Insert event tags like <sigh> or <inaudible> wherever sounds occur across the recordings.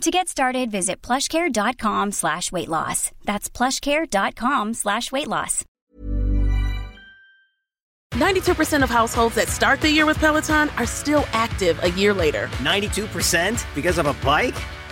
To get started, visit plushcare.com slash weight loss. That's plushcare.com slash weight loss. 92% of households that start the year with Peloton are still active a year later. 92% because of a bike?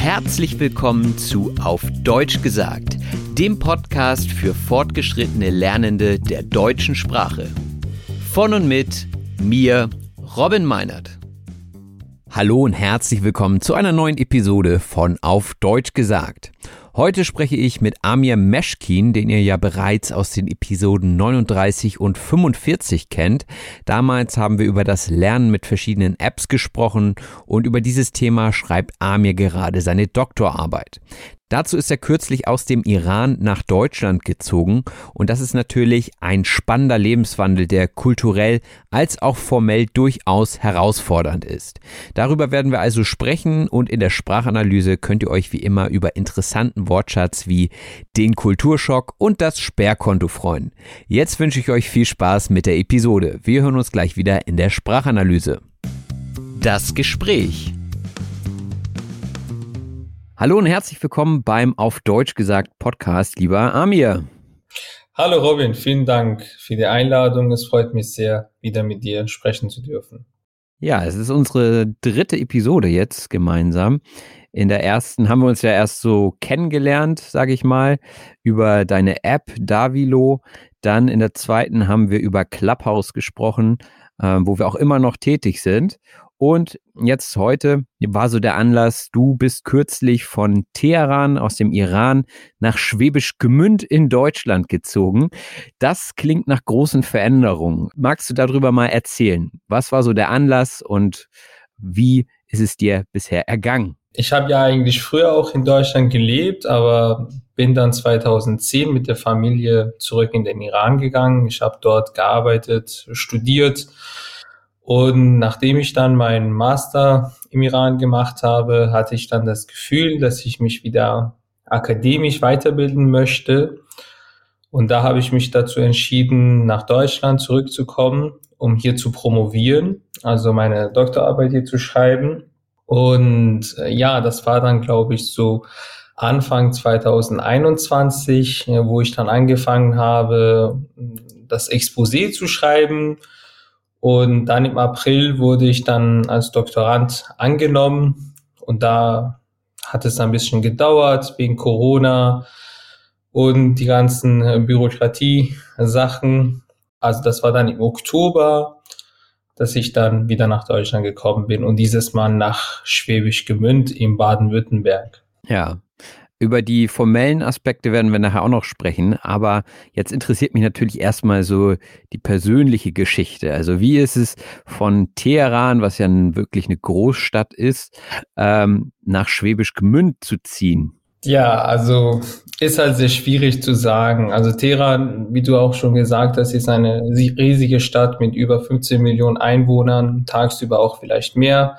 Herzlich willkommen zu Auf Deutsch gesagt, dem Podcast für fortgeschrittene Lernende der deutschen Sprache. Von und mit mir, Robin Meinert. Hallo und herzlich willkommen zu einer neuen Episode von Auf Deutsch gesagt. Heute spreche ich mit Amir Meschkin, den ihr ja bereits aus den Episoden 39 und 45 kennt. Damals haben wir über das Lernen mit verschiedenen Apps gesprochen und über dieses Thema schreibt Amir gerade seine Doktorarbeit. Dazu ist er kürzlich aus dem Iran nach Deutschland gezogen und das ist natürlich ein spannender Lebenswandel, der kulturell als auch formell durchaus herausfordernd ist. Darüber werden wir also sprechen und in der Sprachanalyse könnt ihr euch wie immer über interessanten Wortschatz wie den Kulturschock und das Sperrkonto freuen. Jetzt wünsche ich euch viel Spaß mit der Episode. Wir hören uns gleich wieder in der Sprachanalyse. Das Gespräch. Hallo und herzlich willkommen beim Auf Deutsch gesagt Podcast, lieber Amir. Hallo Robin, vielen Dank für die Einladung. Es freut mich sehr, wieder mit dir sprechen zu dürfen. Ja, es ist unsere dritte Episode jetzt gemeinsam. In der ersten haben wir uns ja erst so kennengelernt, sage ich mal, über deine App Davilo. Dann in der zweiten haben wir über Clubhouse gesprochen, äh, wo wir auch immer noch tätig sind. Und jetzt heute war so der Anlass, du bist kürzlich von Teheran aus dem Iran nach Schwäbisch Gmünd in Deutschland gezogen. Das klingt nach großen Veränderungen. Magst du darüber mal erzählen? Was war so der Anlass und wie ist es dir bisher ergangen? Ich habe ja eigentlich früher auch in Deutschland gelebt, aber bin dann 2010 mit der Familie zurück in den Iran gegangen. Ich habe dort gearbeitet, studiert und nachdem ich dann meinen Master im Iran gemacht habe, hatte ich dann das Gefühl, dass ich mich wieder akademisch weiterbilden möchte. Und da habe ich mich dazu entschieden, nach Deutschland zurückzukommen, um hier zu promovieren, also meine Doktorarbeit hier zu schreiben. Und äh, ja, das war dann, glaube ich, so Anfang 2021, wo ich dann angefangen habe, das Exposé zu schreiben und dann im April wurde ich dann als Doktorand angenommen und da hat es ein bisschen gedauert wegen Corona und die ganzen äh, Bürokratie-Sachen. Also das war dann im Oktober, dass ich dann wieder nach Deutschland gekommen bin und dieses Mal nach Schwäbisch Gemünd in Baden-Württemberg. Ja, über die formellen Aspekte werden wir nachher auch noch sprechen, aber jetzt interessiert mich natürlich erstmal so die persönliche Geschichte. Also wie ist es von Teheran, was ja wirklich eine Großstadt ist, ähm, nach Schwäbisch Gmünd zu ziehen? Ja, also ist halt sehr schwierig zu sagen. Also Teheran, wie du auch schon gesagt hast, ist eine riesige Stadt mit über 15 Millionen Einwohnern, tagsüber auch vielleicht mehr.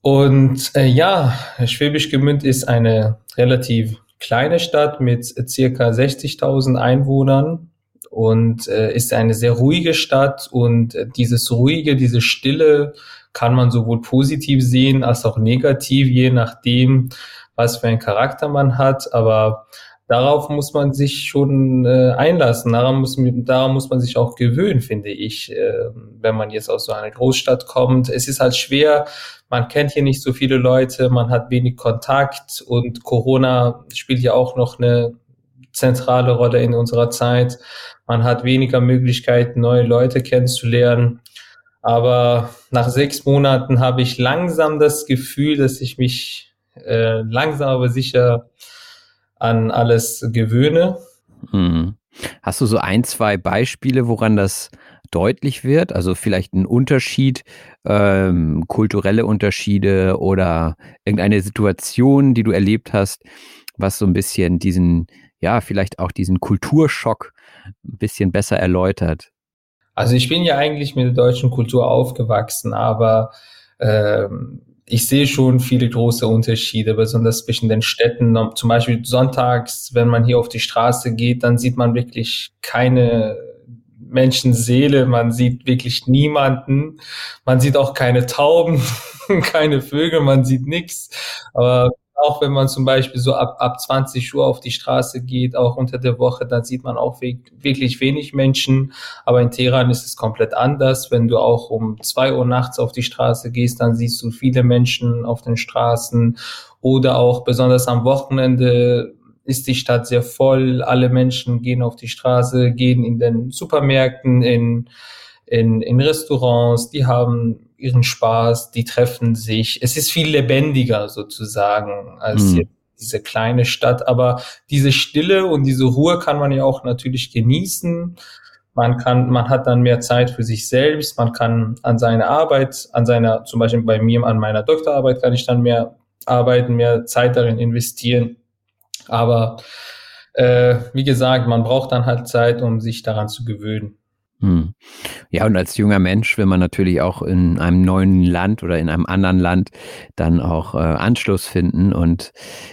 Und äh, ja, Schwäbisch Gmünd ist eine relativ kleine Stadt mit circa 60.000 Einwohnern und äh, ist eine sehr ruhige Stadt und äh, dieses ruhige, diese Stille kann man sowohl positiv sehen als auch negativ, je nachdem, was für einen Charakter man hat. Aber darauf muss man sich schon äh, einlassen. Daran muss, daran muss man sich auch gewöhnen, finde ich, äh, wenn man jetzt aus so einer Großstadt kommt. Es ist halt schwer. Man kennt hier nicht so viele Leute, man hat wenig Kontakt und Corona spielt ja auch noch eine zentrale Rolle in unserer Zeit. Man hat weniger Möglichkeiten, neue Leute kennenzulernen. Aber nach sechs Monaten habe ich langsam das Gefühl, dass ich mich äh, langsam aber sicher an alles gewöhne. Hm. Hast du so ein, zwei Beispiele, woran das deutlich wird? Also vielleicht ein Unterschied, ähm, kulturelle Unterschiede oder irgendeine Situation, die du erlebt hast, was so ein bisschen diesen, ja, vielleicht auch diesen Kulturschock ein bisschen besser erläutert? Also ich bin ja eigentlich mit der deutschen Kultur aufgewachsen, aber ähm, ich sehe schon viele große Unterschiede, besonders zwischen den Städten. Zum Beispiel sonntags, wenn man hier auf die Straße geht, dann sieht man wirklich keine Menschenseele, man sieht wirklich niemanden, man sieht auch keine Tauben, <laughs> keine Vögel, man sieht nichts. Aber auch wenn man zum Beispiel so ab, ab 20 Uhr auf die Straße geht, auch unter der Woche, dann sieht man auch wirklich wenig Menschen. Aber in Teheran ist es komplett anders. Wenn du auch um zwei Uhr nachts auf die Straße gehst, dann siehst du viele Menschen auf den Straßen. Oder auch besonders am Wochenende ist die Stadt sehr voll. Alle Menschen gehen auf die Straße, gehen in den Supermärkten, in, in, in Restaurants, die haben ihren Spaß, die treffen sich. Es ist viel lebendiger sozusagen als mhm. diese kleine Stadt, aber diese Stille und diese Ruhe kann man ja auch natürlich genießen. Man kann, man hat dann mehr Zeit für sich selbst, man kann an seine Arbeit, an seiner, zum Beispiel bei mir, an meiner Doktorarbeit kann ich dann mehr arbeiten, mehr Zeit darin investieren. Aber äh, wie gesagt, man braucht dann halt Zeit, um sich daran zu gewöhnen. Hm. Ja, und als junger Mensch will man natürlich auch in einem neuen Land oder in einem anderen Land dann auch äh, Anschluss finden. Und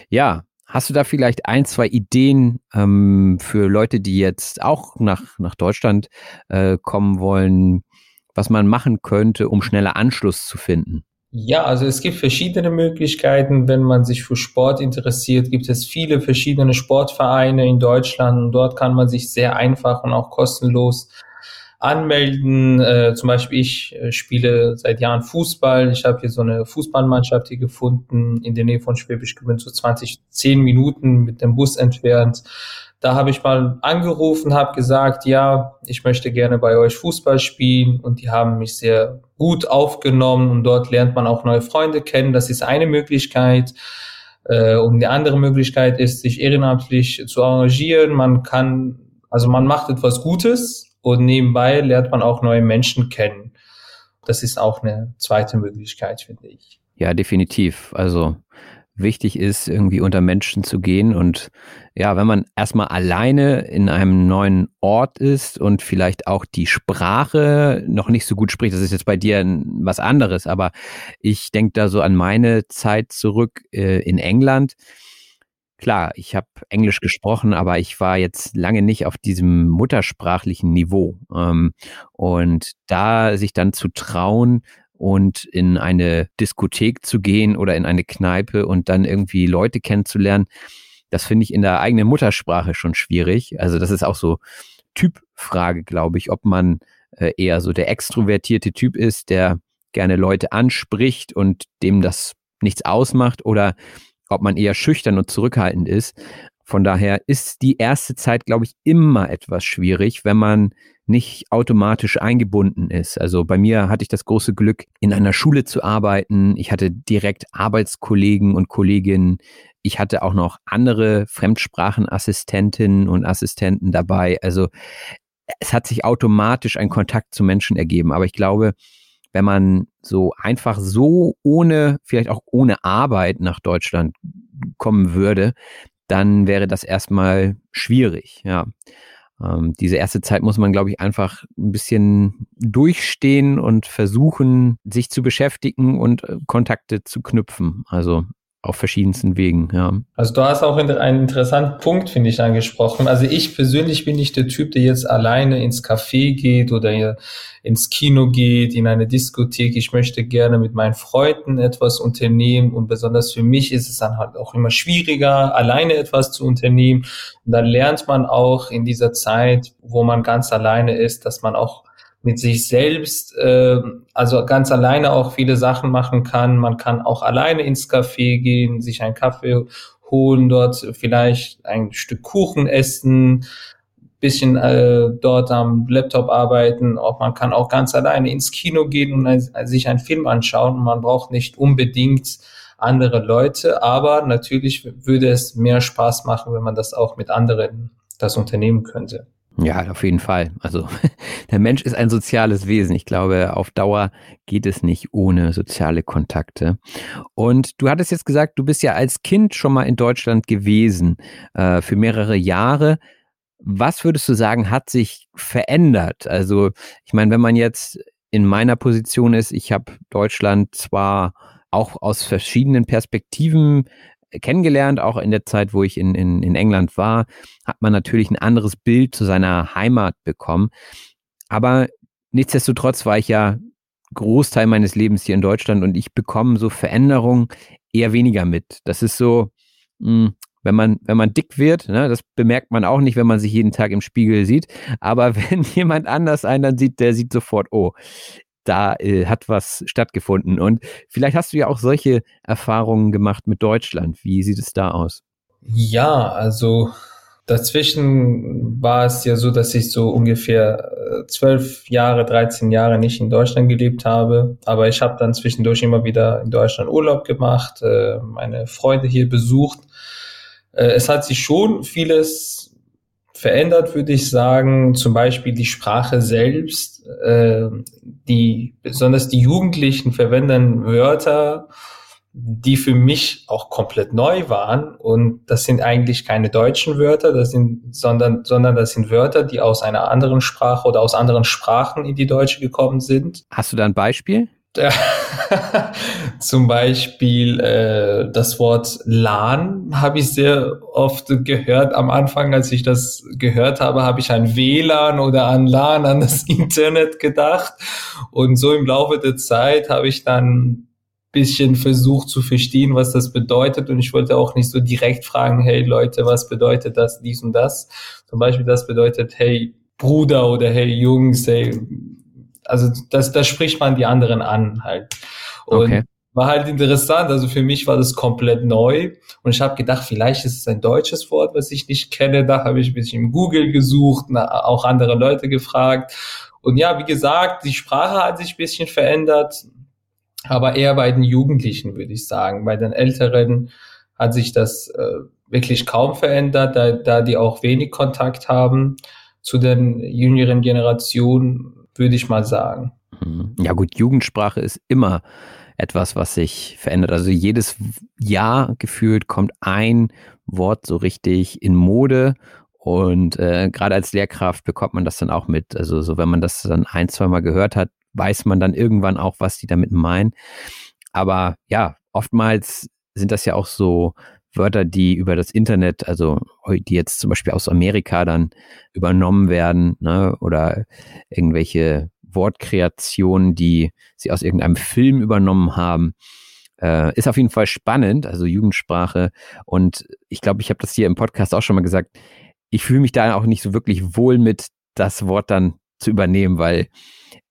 ja, hast du da vielleicht ein, zwei Ideen ähm, für Leute, die jetzt auch nach, nach Deutschland äh, kommen wollen, was man machen könnte, um schneller Anschluss zu finden? Ja, also es gibt verschiedene Möglichkeiten. Wenn man sich für Sport interessiert, gibt es viele verschiedene Sportvereine in Deutschland und dort kann man sich sehr einfach und auch kostenlos anmelden. Äh, zum Beispiel ich äh, spiele seit Jahren Fußball. Ich habe hier so eine Fußballmannschaft hier gefunden in der Nähe von Schwäbisch Gmünd, so 20, 10 Minuten mit dem Bus entfernt. Da habe ich mal angerufen, habe gesagt, ja, ich möchte gerne bei euch Fußball spielen und die haben mich sehr gut aufgenommen und dort lernt man auch neue Freunde kennen. Das ist eine Möglichkeit. Äh, und die andere Möglichkeit ist, sich ehrenamtlich zu engagieren. Man kann, also man macht etwas Gutes, und nebenbei lernt man auch neue Menschen kennen. Das ist auch eine zweite Möglichkeit, finde ich. Ja, definitiv. Also wichtig ist, irgendwie unter Menschen zu gehen. Und ja, wenn man erstmal alleine in einem neuen Ort ist und vielleicht auch die Sprache noch nicht so gut spricht, das ist jetzt bei dir was anderes, aber ich denke da so an meine Zeit zurück äh, in England Klar, ich habe Englisch gesprochen, aber ich war jetzt lange nicht auf diesem muttersprachlichen Niveau. Ähm, und da sich dann zu trauen und in eine Diskothek zu gehen oder in eine Kneipe und dann irgendwie Leute kennenzulernen, das finde ich in der eigenen Muttersprache schon schwierig. Also das ist auch so Typfrage, glaube ich, ob man äh, eher so der extrovertierte Typ ist, der gerne Leute anspricht und dem das nichts ausmacht oder ob man eher schüchtern und zurückhaltend ist. Von daher ist die erste Zeit, glaube ich, immer etwas schwierig, wenn man nicht automatisch eingebunden ist. Also bei mir hatte ich das große Glück, in einer Schule zu arbeiten. Ich hatte direkt Arbeitskollegen und Kolleginnen. Ich hatte auch noch andere Fremdsprachenassistentinnen und Assistenten dabei. Also es hat sich automatisch ein Kontakt zu Menschen ergeben. Aber ich glaube, wenn man so einfach so ohne, vielleicht auch ohne Arbeit nach Deutschland kommen würde, dann wäre das erstmal schwierig, ja. Ähm, diese erste Zeit muss man, glaube ich, einfach ein bisschen durchstehen und versuchen, sich zu beschäftigen und äh, Kontakte zu knüpfen. Also auf verschiedensten Wegen, ja. Also du hast auch einen interessanten Punkt, finde ich, angesprochen. Also ich persönlich bin nicht der Typ, der jetzt alleine ins Café geht oder ins Kino geht, in eine Diskothek. Ich möchte gerne mit meinen Freunden etwas unternehmen und besonders für mich ist es dann halt auch immer schwieriger, alleine etwas zu unternehmen. Und dann lernt man auch in dieser Zeit, wo man ganz alleine ist, dass man auch mit sich selbst, äh, also ganz alleine auch viele Sachen machen kann. Man kann auch alleine ins Café gehen, sich einen Kaffee holen, dort vielleicht ein Stück Kuchen essen, bisschen äh, dort am Laptop arbeiten, auch man kann auch ganz alleine ins Kino gehen und ein, sich einen Film anschauen. Man braucht nicht unbedingt andere Leute, aber natürlich würde es mehr Spaß machen, wenn man das auch mit anderen das unternehmen könnte. Ja, auf jeden Fall. Also <laughs> der Mensch ist ein soziales Wesen. Ich glaube, auf Dauer geht es nicht ohne soziale Kontakte. Und du hattest jetzt gesagt, du bist ja als Kind schon mal in Deutschland gewesen äh, für mehrere Jahre. Was würdest du sagen, hat sich verändert? Also ich meine, wenn man jetzt in meiner Position ist, ich habe Deutschland zwar auch aus verschiedenen Perspektiven kennengelernt, auch in der Zeit, wo ich in, in, in England war, hat man natürlich ein anderes Bild zu seiner Heimat bekommen. Aber nichtsdestotrotz war ich ja Großteil meines Lebens hier in Deutschland und ich bekomme so Veränderungen eher weniger mit. Das ist so, mh, hm, wenn man, wenn man dick wird, ne, das bemerkt man auch nicht, wenn man sich jeden Tag im Spiegel sieht. Aber <laughs> wenn jemand anders einen dann sieht, der sieht sofort, oh, da äh, hat was stattgefunden. Und vielleicht hast du ja auch solche Erfahrungen gemacht mit Deutschland. Wie sieht es da aus? Ja, also dazwischen war es ja so, dass ich so ungefähr äh, zwölf Jahre, 13 Jahre nicht in Deutschland gelebt habe. Aber ich habe dann zwischendurch immer wieder in Deutschland Urlaub gemacht, äh, meine Freunde hier besucht. Äh, es hat sich schon vieles verändert, würde ich sagen, zum Beispiel die Sprache selbst. Äh, die, besonders die Jugendlichen verwenden Wörter, die für mich auch komplett neu waren. Und das sind eigentlich keine deutschen Wörter, das sind, sondern, sondern das sind Wörter, die aus einer anderen Sprache oder aus anderen Sprachen in die Deutsche gekommen sind. Hast du da ein Beispiel? <laughs> Zum Beispiel äh, das Wort LAN habe ich sehr oft gehört. Am Anfang, als ich das gehört habe, habe ich an WLAN oder an LAN, an das <laughs> Internet gedacht. Und so im Laufe der Zeit habe ich dann bisschen versucht zu verstehen, was das bedeutet. Und ich wollte auch nicht so direkt fragen, hey Leute, was bedeutet das, dies und das? Zum Beispiel, das bedeutet, hey Bruder oder hey Jungs, hey also das, das spricht man die anderen an halt. Und okay. war halt interessant. Also für mich war das komplett neu. Und ich habe gedacht, vielleicht ist es ein deutsches Wort, was ich nicht kenne. Da habe ich ein bisschen im Google gesucht, na, auch andere Leute gefragt. Und ja, wie gesagt, die Sprache hat sich ein bisschen verändert, aber eher bei den Jugendlichen, würde ich sagen. Bei den Älteren hat sich das äh, wirklich kaum verändert, da, da die auch wenig Kontakt haben zu den jüngeren Generationen würde ich mal sagen. Mhm. Ja gut, Jugendsprache ist immer etwas, was sich verändert. Also jedes Jahr gefühlt kommt ein Wort so richtig in Mode und äh, gerade als Lehrkraft bekommt man das dann auch mit. Also so, wenn man das dann ein, zwei Mal gehört hat, weiß man dann irgendwann auch, was die damit meinen. Aber ja, oftmals sind das ja auch so Wörter, die über das Internet, also die jetzt zum Beispiel aus Amerika dann übernommen werden, ne, oder irgendwelche Wortkreationen, die sie aus irgendeinem Film übernommen haben. Äh, ist auf jeden Fall spannend, also Jugendsprache. Und ich glaube, ich habe das hier im Podcast auch schon mal gesagt. Ich fühle mich da auch nicht so wirklich wohl mit, das Wort dann zu übernehmen, weil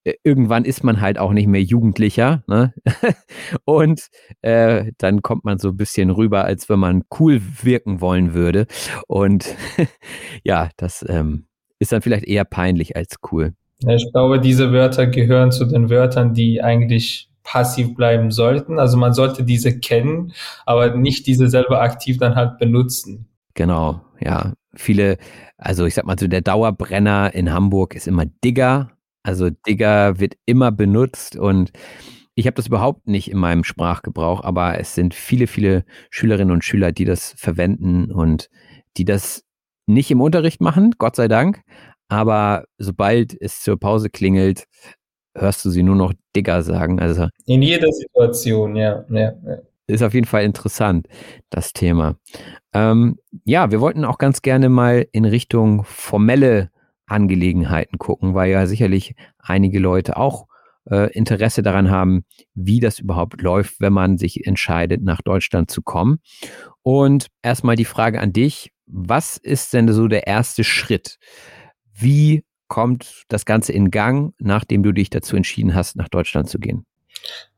äh, irgendwann ist man halt auch nicht mehr Jugendlicher. Ne? <laughs> und äh, dann kommt man so ein bisschen rüber, als wenn man cool wirken wollen würde. Und <laughs> ja, das ähm, ist dann vielleicht eher peinlich als cool. Ich glaube, diese Wörter gehören zu den Wörtern, die eigentlich passiv bleiben sollten. Also man sollte diese kennen, aber nicht diese selber aktiv dann halt benutzen. Genau, ja. Viele, also ich sag mal so, der Dauerbrenner in Hamburg ist immer Digger also Digger wird immer benutzt und ich habe das überhaupt nicht in meinem Sprachgebrauch, aber es sind viele, viele Schülerinnen und Schüler, die das verwenden und die das nicht im Unterricht machen, Gott sei Dank. Aber sobald es zur Pause klingelt, hörst du sie nur noch Digger sagen. Also in jeder Situation, ja. ja, ja. Ist auf jeden Fall interessant, das Thema. Ähm, ja, wir wollten auch ganz gerne mal in Richtung formelle Angelegenheiten gucken, weil ja sicherlich einige Leute auch äh, Interesse daran haben, wie das überhaupt läuft, wenn man sich entscheidet, nach Deutschland zu kommen. Und erstmal die Frage an dich, was ist denn so der erste Schritt? Wie kommt das Ganze in Gang, nachdem du dich dazu entschieden hast, nach Deutschland zu gehen?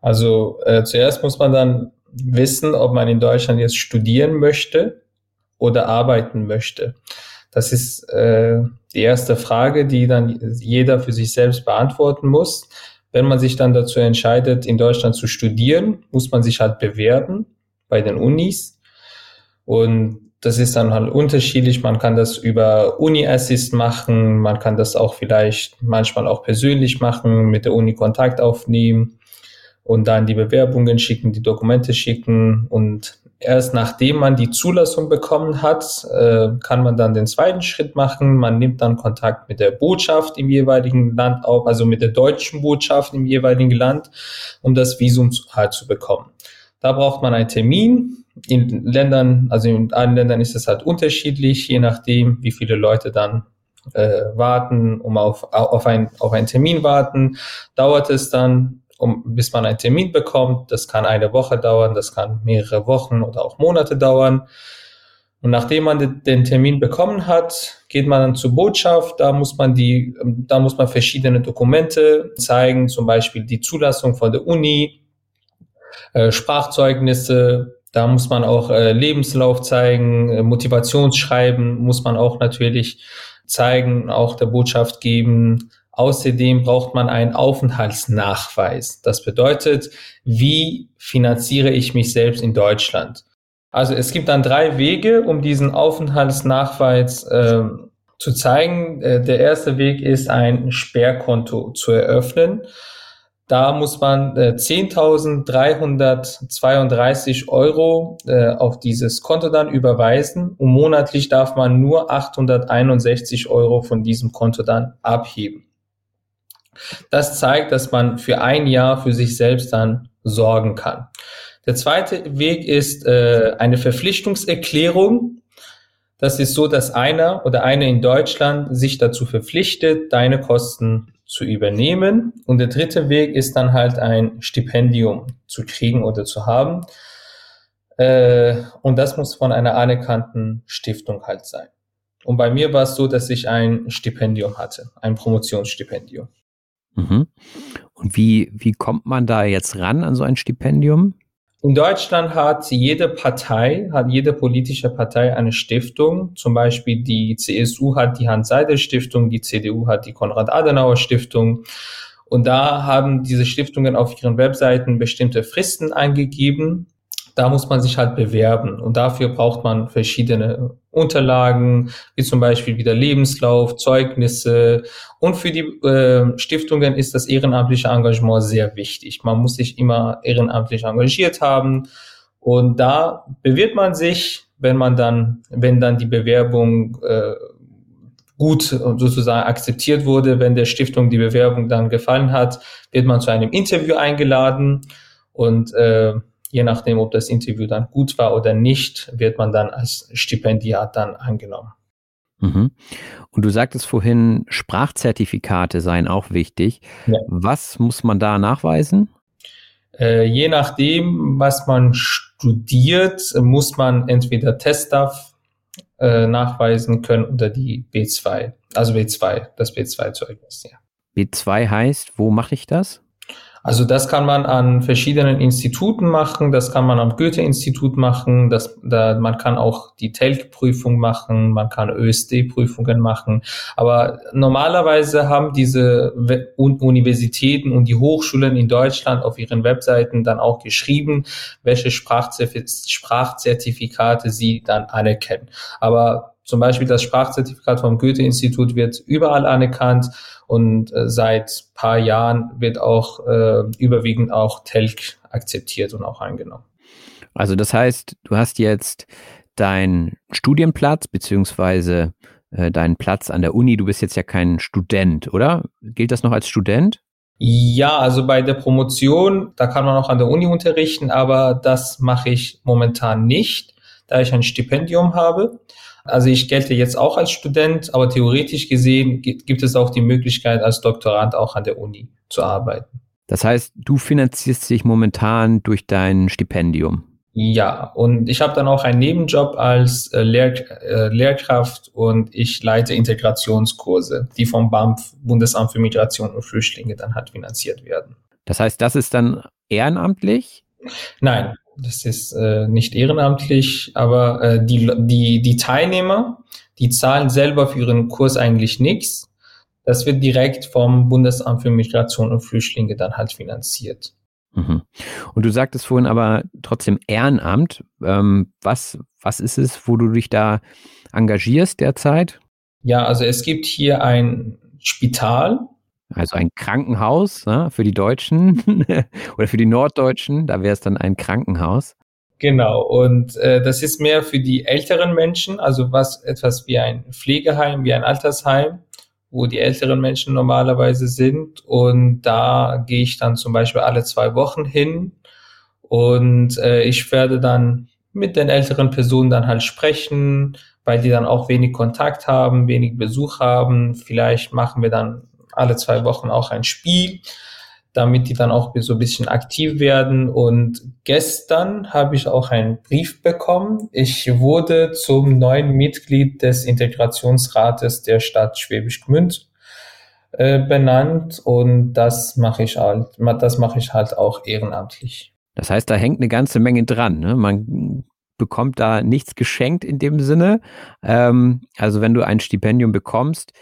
Also äh, zuerst muss man dann wissen, ob man in Deutschland jetzt studieren möchte oder arbeiten möchte. Das ist äh, die erste Frage, die dann jeder für sich selbst beantworten muss. Wenn man sich dann dazu entscheidet, in Deutschland zu studieren, muss man sich halt bewerben bei den Unis. Und das ist dann halt unterschiedlich. Man kann das über Uni-Assist machen. Man kann das auch vielleicht manchmal auch persönlich machen, mit der Uni Kontakt aufnehmen und dann die Bewerbungen schicken, die Dokumente schicken. Und erst nachdem man die Zulassung bekommen hat, äh, kann man dann den zweiten Schritt machen. Man nimmt dann Kontakt mit der Botschaft im jeweiligen Land auf, also mit der deutschen Botschaft im jeweiligen Land, um das Visum halt zu bekommen. Da braucht man einen Termin in Ländern, also in allen Ländern ist es halt unterschiedlich, je nachdem, wie viele Leute dann äh, warten, um auf, auf, ein, auf einen Termin warten, dauert es dann, um, bis man einen Termin bekommt. Das kann eine Woche dauern, das kann mehrere Wochen oder auch Monate dauern. Und nachdem man den Termin bekommen hat, geht man dann zur Botschaft. Da muss man die, da muss man verschiedene Dokumente zeigen, zum Beispiel die Zulassung von der Uni, äh, Sprachzeugnisse, da muss man auch äh, Lebenslauf zeigen, äh, Motivationsschreiben muss man auch natürlich zeigen, auch der Botschaft geben. Außerdem braucht man einen Aufenthaltsnachweis. Das bedeutet, wie finanziere ich mich selbst in Deutschland? Also es gibt dann drei Wege, um diesen Aufenthaltsnachweis äh, zu zeigen. Äh, der erste Weg ist, ein Sperrkonto zu eröffnen. Da muss man äh, 10.332 Euro äh, auf dieses Konto dann überweisen und monatlich darf man nur 861 Euro von diesem Konto dann abheben. Das zeigt, dass man für ein Jahr für sich selbst dann sorgen kann. Der zweite Weg ist äh, eine Verpflichtungserklärung. Das ist so, dass einer oder eine in Deutschland sich dazu verpflichtet, deine Kosten zu übernehmen. Und der dritte Weg ist dann halt ein Stipendium zu kriegen oder zu haben. Äh, und das muss von einer anerkannten Stiftung halt sein. Und bei mir war es so, dass ich ein Stipendium hatte, ein Promotionsstipendium. Mhm. Und wie, wie kommt man da jetzt ran an so ein Stipendium? In Deutschland hat jede Partei, hat jede politische Partei eine Stiftung. Zum Beispiel die CSU hat die Hans-Seidel-Stiftung, die CDU hat die Konrad-Adenauer-Stiftung. Und da haben diese Stiftungen auf ihren Webseiten bestimmte Fristen eingegeben da muss man sich halt bewerben. Und dafür braucht man verschiedene Unterlagen, wie zum Beispiel wieder Lebenslauf, Zeugnisse. Und für die äh, Stiftungen ist das ehrenamtliche Engagement sehr wichtig. Man muss sich immer ehrenamtlich engagiert haben. Und da bewirbt man sich, wenn man dann, wenn dann die Bewerbung äh, gut sozusagen akzeptiert wurde, wenn der Stiftung die Bewerbung dann gefallen hat, wird man zu einem Interview eingeladen. Und äh, je nachdem, ob das Interview dann gut war oder nicht, wird man dann als Stipendiat dann angenommen. Mhm. Und du sagtest vorhin, Sprachzertifikate seien auch wichtig. Ja. Was muss man da nachweisen? Äh, je nachdem, was man studiert, muss man entweder TestDAF äh, nachweisen können oder die B2, also B2, das B2-Zeugnis. Ja. B2 heißt, wo mache ich das? Also das kann man an verschiedenen Instituten machen, das kann man am Goethe-Institut machen, das, da, man kann auch die TELC-Prüfung machen, man kann ÖSD-Prüfungen machen. Aber normalerweise haben diese Universitäten und die Hochschulen in Deutschland auf ihren Webseiten dann auch geschrieben, welche Sprachzertifikate sie dann anerkennen. Aber zum Beispiel das Sprachzertifikat vom Goethe-Institut wird überall anerkannt und äh, seit paar Jahren wird auch äh, überwiegend auch TELC akzeptiert und auch angenommen. Also das heißt, du hast jetzt deinen Studienplatz beziehungsweise äh, deinen Platz an der Uni. Du bist jetzt ja kein Student, oder? Gilt das noch als Student? Ja, also bei der Promotion, da kann man auch an der Uni unterrichten, aber das mache ich momentan nicht, da ich ein Stipendium habe. Also ich gelte jetzt auch als Student, aber theoretisch gesehen gibt es auch die Möglichkeit, als Doktorand auch an der Uni zu arbeiten. Das heißt, du finanzierst dich momentan durch dein Stipendium. Ja, und ich habe dann auch einen Nebenjob als äh, Lehr äh, Lehrkraft und ich leite Integrationskurse, die vom BAMF, Bundesamt für Migration und Flüchtlinge, dann halt finanziert werden. Das heißt, das ist dann ehrenamtlich? Nein, das ist äh, nicht ehrenamtlich, aber äh, die, die, die Teilnehmer, Die zahlen selber für ihren Kurs eigentlich nichts. Das wird direkt vom Bundesamt für Migration und Flüchtlinge dann halt finanziert. Mhm. Und du sagtest vorhin aber trotzdem Ehrenamt. Ähm, was, was ist es, wo du dich da engagierst derzeit? Ja, also es gibt hier ein Spital. Also ein Krankenhaus ne, für die Deutschen <laughs> oder für die Norddeutschen, da wäre es dann ein Krankenhaus. Genau, und äh, das ist mehr für die älteren Menschen, also was etwas wie ein Pflegeheim, wie ein Altersheim, wo die älteren Menschen normalerweise sind. Und da gehe ich dann zum Beispiel alle zwei Wochen hin und äh, ich werde dann mit den älteren Personen dann halt sprechen, weil die dann auch wenig Kontakt haben, wenig Besuch haben. Vielleicht machen wir dann alle zwei Wochen auch ein Spiel damit die dann auch so ein bisschen aktiv werden. Und gestern habe ich auch einen Brief bekommen. Ich wurde zum neuen Mitglied des Integrationsrates der Stadt Schwäbisch Gmünd äh, benannt und das mache ich halt, das mache ich halt auch ehrenamtlich. Das heißt, da hängt eine ganze Menge dran. Ne? Man bekommt da nichts geschenkt in dem Sinne. Ähm, also wenn du ein Stipendium bekommst,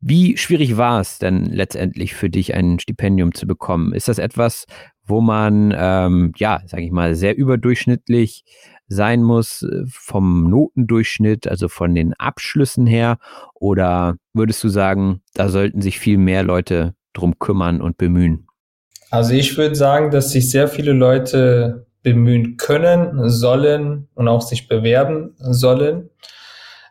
wie schwierig war es denn letztendlich für dich, ein Stipendium zu bekommen? Ist das etwas, wo man, ähm, ja, sage ich mal, sehr überdurchschnittlich sein muss äh, vom Notendurchschnitt, also von den Abschlüssen her? Oder würdest du sagen, da sollten sich viel mehr Leute drum kümmern und bemühen? Also ich würde sagen, dass sich sehr viele Leute bemühen können, sollen und auch sich bewerben sollen.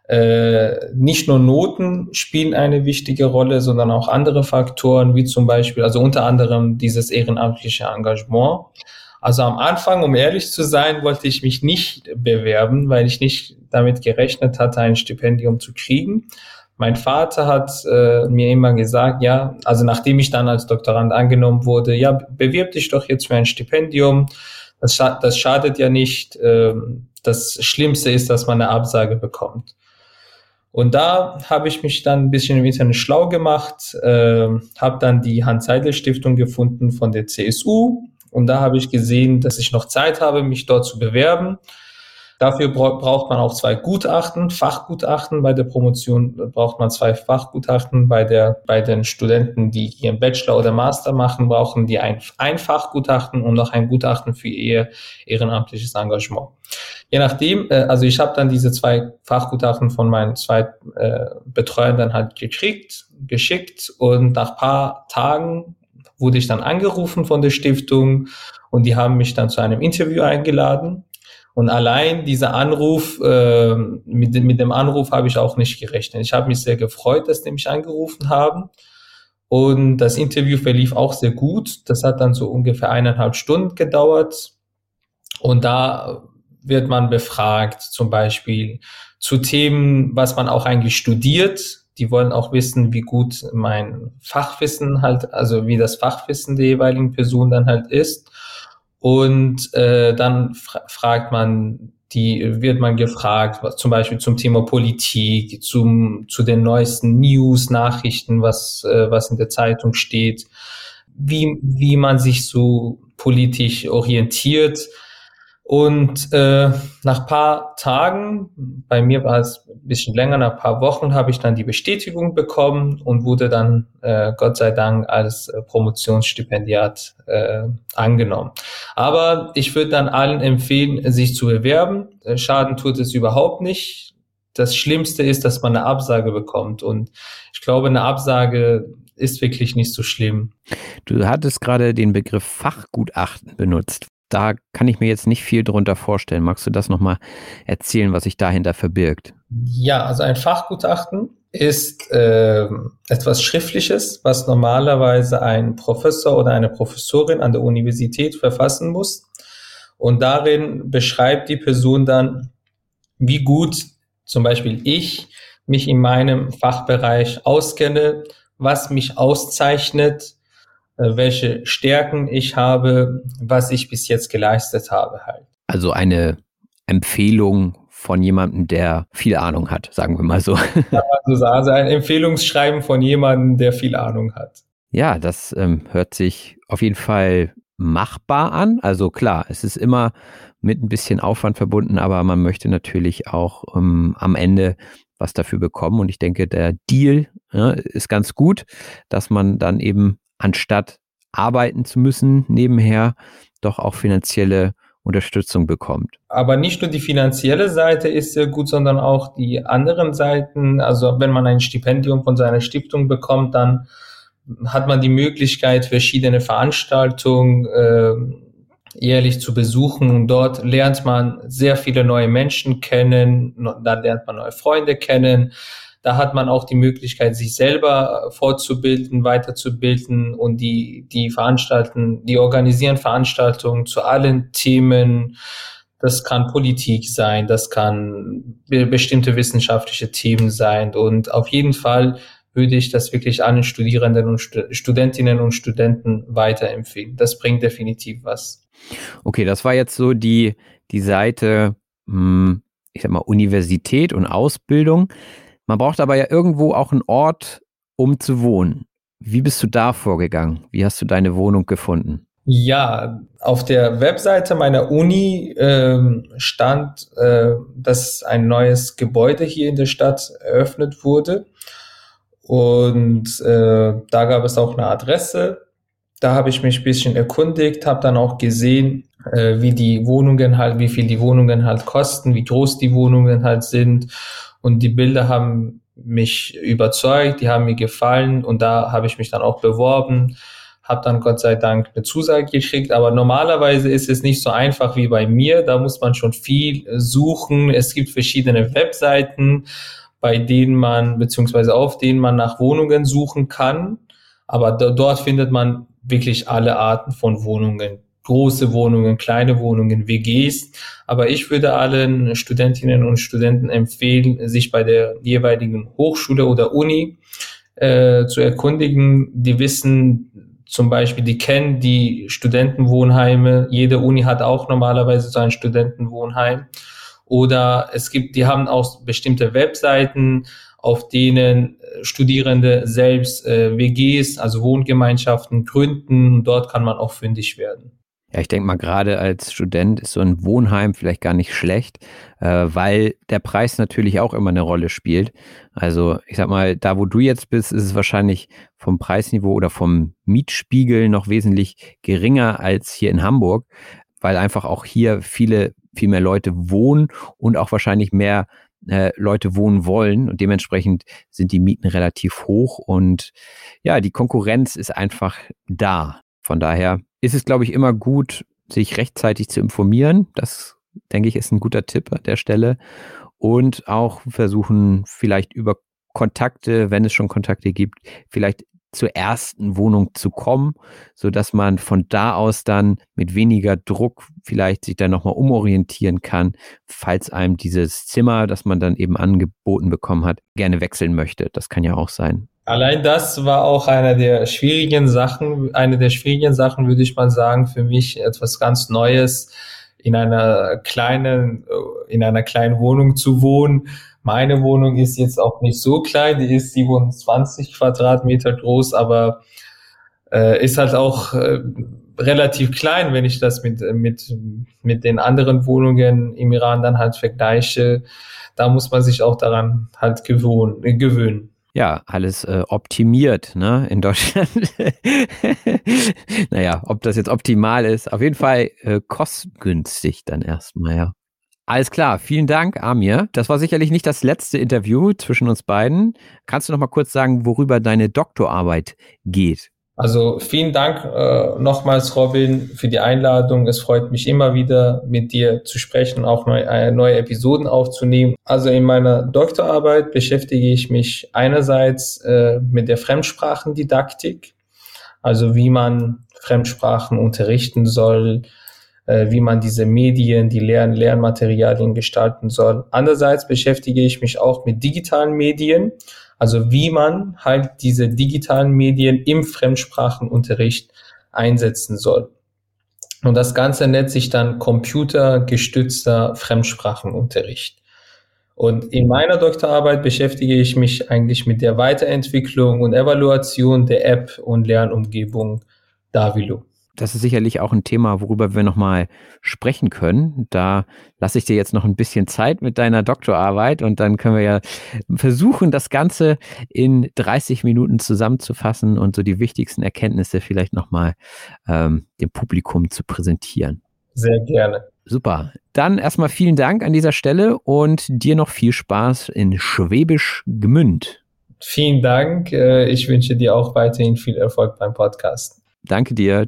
Äh, nicht nur Noten spielen eine wichtige Rolle, sondern auch andere Faktoren, wie zum Beispiel, also unter anderem dieses ehrenamtliche Engagement. Also am Anfang, um ehrlich zu sein, wollte ich mich nicht bewerben, weil ich nicht damit gerechnet hatte, ein Stipendium zu kriegen. Mein Vater hat äh, mir immer gesagt, ja, also nachdem ich dann als Doktorand angenommen wurde, ja, bewirb dich doch jetzt für ein Stipendium. Das, scha das schadet ja nicht. Ähm, das Schlimmste ist, dass man eine Absage bekommt. Und da habe ich mich dann ein bisschen im Internet schlau gemacht, äh, habe dann die Hans-Seidel-Stiftung gefunden von der CSU und da habe ich gesehen, dass ich noch Zeit habe, mich dort zu bewerben. Dafür braucht man auch zwei Gutachten, Fachgutachten. Bei der Promotion braucht man zwei Fachgutachten. Bei der, bei den Studenten, die ihren Bachelor oder Master machen, brauchen die ein, ein Fachgutachten und noch ein Gutachten für ihr ehrenamtliches Engagement. Je nachdem, äh, also ich habe dann diese zwei Fachgutachten von meinen zwei äh, Betreuern dann halt gekriegt, geschickt und nach paar Tagen wurde ich dann angerufen von der Stiftung und die haben mich dann zu einem Interview eingeladen. Und allein dieser Anruf, äh, mit, mit dem Anruf habe ich auch nicht gerechnet. Ich habe mich sehr gefreut, dass die mich angerufen haben. Und das Interview verlief auch sehr gut. Das hat dann so ungefähr eineinhalb Stunden gedauert. Und da wird man befragt, zum Beispiel zu Themen, was man auch eigentlich studiert. Die wollen auch wissen, wie gut mein Fachwissen halt, also wie das Fachwissen der jeweiligen Person dann halt ist. Und äh, dann fra fragt man, die wird man gefragt, was, zum Beispiel zum Thema Politik, zum, zu den neuesten News, Nachrichten, was, äh, was in der Zeitung steht, wie, wie man sich so politisch orientiert. Und äh, nach paar Tagen, bei mir war es ein bisschen länger, nach paar Wochen, habe ich dann die Bestätigung bekommen und wurde dann äh, Gott sei Dank als äh, Promotionsstipendiat äh, angenommen. Aber ich würde dann allen empfehlen, sich zu bewerben. Äh, Schaden tut es überhaupt nicht. Das Schlimmste ist, dass man eine Absage bekommt. Und ich glaube, eine Absage ist wirklich nicht so schlimm. Du hattest gerade den Begriff Fachgutachten benutzt da kann ich mir jetzt nicht viel drunter vorstellen. Magst du das nochmal erzählen, was sich dahinter verbirgt? Ja, also ein Fachgutachten ist äh, etwas Schriftliches, was normalerweise ein Professor oder eine Professorin an der Universität verfassen muss. Und darin beschreibt die Person dann, wie gut zum Beispiel ich mich in meinem Fachbereich auskenne, was mich auszeichnet, welche Stärken ich habe, was ich bis jetzt geleistet habe halt. Also eine Empfehlung von jemandem, der viel Ahnung hat, sagen wir mal <laughs> so. Also ein Empfehlungsschreiben von jemandem, der viel Ahnung hat. Ja, das ähm, hört sich auf jeden Fall machbar an. Also klar, es ist immer mit ein bisschen Aufwand verbunden, aber man möchte natürlich auch ähm, am Ende was dafür bekommen. Und ich denke, der Deal ja, ist ganz gut, dass man dann eben anstatt arbeiten zu müssen nebenher doch auch finanzielle Unterstützung bekommt. Aber nicht nur die finanzielle Seite ist sehr gut, sondern auch die anderen Seiten. Also wenn man ein Stipendium von seiner Stiftung bekommt, dann hat man die Möglichkeit, verschiedene Veranstaltungen äh, jährlich zu besuchen. Und dort lernt man sehr viele neue Menschen kennen, da lernt man neue Freunde kennen. Da hat man auch die Möglichkeit, sich selber fortzubilden, weiterzubilden und die, die veranstalten, die organisieren Veranstaltungen zu allen Themen. Das kann Politik sein, das kann bestimmte wissenschaftliche Themen sein und auf jeden Fall würde ich das wirklich allen Studierenden und Studentinnen und Studenten weiterempfehlen. Das bringt definitiv was. Okay, das war jetzt so die, die Seite, hm, ich sag mal, Universität und Ausbildung. Man braucht aber ja irgendwo auch einen Ort, um zu wohnen. Wie bist du da vorgegangen? Wie hast du deine Wohnung gefunden? Ja, auf der Webseite meiner Uni äh, stand, äh, dass ein neues Gebäude hier in der Stadt eröffnet wurde. Und äh, da gab es auch eine Adresse. Da habe ich mich ein bisschen erkundigt, habe dann auch gesehen, äh, wie die Wohnungen halt, wie viel die Wohnungen halt kosten, wie groß die Wohnungen halt sind und die Bilder haben mich überzeugt, die haben mir gefallen und da habe ich mich dann auch beworben, habe dann Gott sei Dank eine Zusage gekriegt. Aber normalerweise ist es nicht so einfach wie bei mir. Da muss man schon viel suchen. Es gibt verschiedene Webseiten, bei denen man, beziehungsweise auf denen man nach Wohnungen suchen kann. Aber dort findet man wirklich alle Arten von Wohnungen große Wohnungen, kleine Wohnungen, WGs. Aber ich würde allen Studentinnen und Studenten empfehlen, sich bei der jeweiligen Hochschule oder Uni äh, zu erkundigen. Die wissen zum Beispiel, die kennen die Studentenwohnheime. Jede Uni hat auch normalerweise so ein Studentenwohnheim. Oder es gibt, die haben auch bestimmte Webseiten, auf denen Studierende selbst äh, WGs, also Wohngemeinschaften gründen. Dort kann man auch fündig werden. Ja, ich denke mal, gerade als Student ist so ein Wohnheim vielleicht gar nicht schlecht, äh, weil der Preis natürlich auch immer eine Rolle spielt. Also ich sag mal, da wo du jetzt bist, ist es wahrscheinlich vom Preisniveau oder vom Mietspiegel noch wesentlich geringer als hier in Hamburg, weil einfach auch hier viele, viel mehr Leute wohnen und auch wahrscheinlich mehr äh, Leute wohnen wollen und dementsprechend sind die Mieten relativ hoch und ja, die Konkurrenz ist einfach da. Von daher ist es, glaube ich, immer gut, sich rechtzeitig zu informieren. Das, denke ich, ist ein guter Tipp an der Stelle. Und auch versuchen, vielleicht über Kontakte, wenn es schon Kontakte gibt, vielleicht zur ersten Wohnung zu kommen, so dass man von da aus dann mit weniger Druck vielleicht sich dann nochmal umorientieren kann, falls einem dieses Zimmer, das man dann eben angeboten bekommen hat, gerne wechseln möchte. Das kann ja auch sein. Allein das war auch einer der schwierigen Sachen, eine der schwierigen Sachen, würde ich mal sagen, für mich etwas ganz Neues, in einer kleinen, in einer kleinen Wohnung zu wohnen. Meine Wohnung ist jetzt auch nicht so klein, die ist 27 Quadratmeter groß, aber äh, ist halt auch äh, relativ klein, wenn ich das mit, mit, mit den anderen Wohnungen im Iran dann halt vergleiche. Da muss man sich auch daran halt gewohnen, gewöhnen ja, alles äh, optimiert, ne, in Deutschland. <laughs> naja, ob das jetzt optimal ist, auf jeden Fall äh, kostengünstig dann erstmal, ja. Alles klar, vielen Dank, Amir. Das war sicherlich nicht das letzte Interview zwischen uns beiden. Kannst du noch mal kurz sagen, worüber deine Doktorarbeit geht? Also vielen Dank äh, nochmals, Robin, für die Einladung. Es freut mich immer wieder, mit dir zu sprechen, auch neue, äh, neue Episoden aufzunehmen. Also in meiner Doktorarbeit beschäftige ich mich einerseits äh, mit der Fremdsprachendidaktik, also wie man Fremdsprachen unterrichten soll, äh, wie man diese Medien, die Lern Lernmaterialien gestalten soll. Andererseits beschäftige ich mich auch mit digitalen Medien, also wie man halt diese digitalen Medien im Fremdsprachenunterricht einsetzen soll. Und das Ganze nennt sich dann computergestützter Fremdsprachenunterricht. Und in meiner Doktorarbeit beschäftige ich mich eigentlich mit der Weiterentwicklung und Evaluation der App und Lernumgebung Davilo. Das ist sicherlich auch ein Thema, worüber wir nochmal sprechen können. Da lasse ich dir jetzt noch ein bisschen Zeit mit deiner Doktorarbeit und dann können wir ja versuchen, das Ganze in 30 Minuten zusammenzufassen und so die wichtigsten Erkenntnisse vielleicht nochmal ähm, dem Publikum zu präsentieren. Sehr gerne. Super. Dann erstmal vielen Dank an dieser Stelle und dir noch viel Spaß in Schwäbisch Gmünd. Vielen Dank. Äh, ich wünsche dir auch weiterhin viel Erfolg beim Podcast. Danke dir.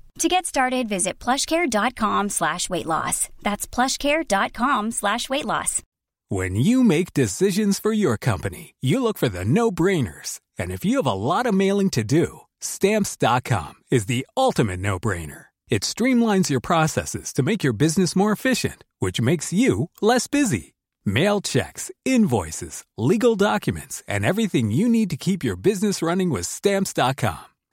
To get started, visit plushcare.com slash weight loss. That's plushcare.com slash weight loss. When you make decisions for your company, you look for the no-brainers. And if you have a lot of mailing to do, stamps.com is the ultimate no-brainer. It streamlines your processes to make your business more efficient, which makes you less busy. Mail checks, invoices, legal documents, and everything you need to keep your business running with stamps.com.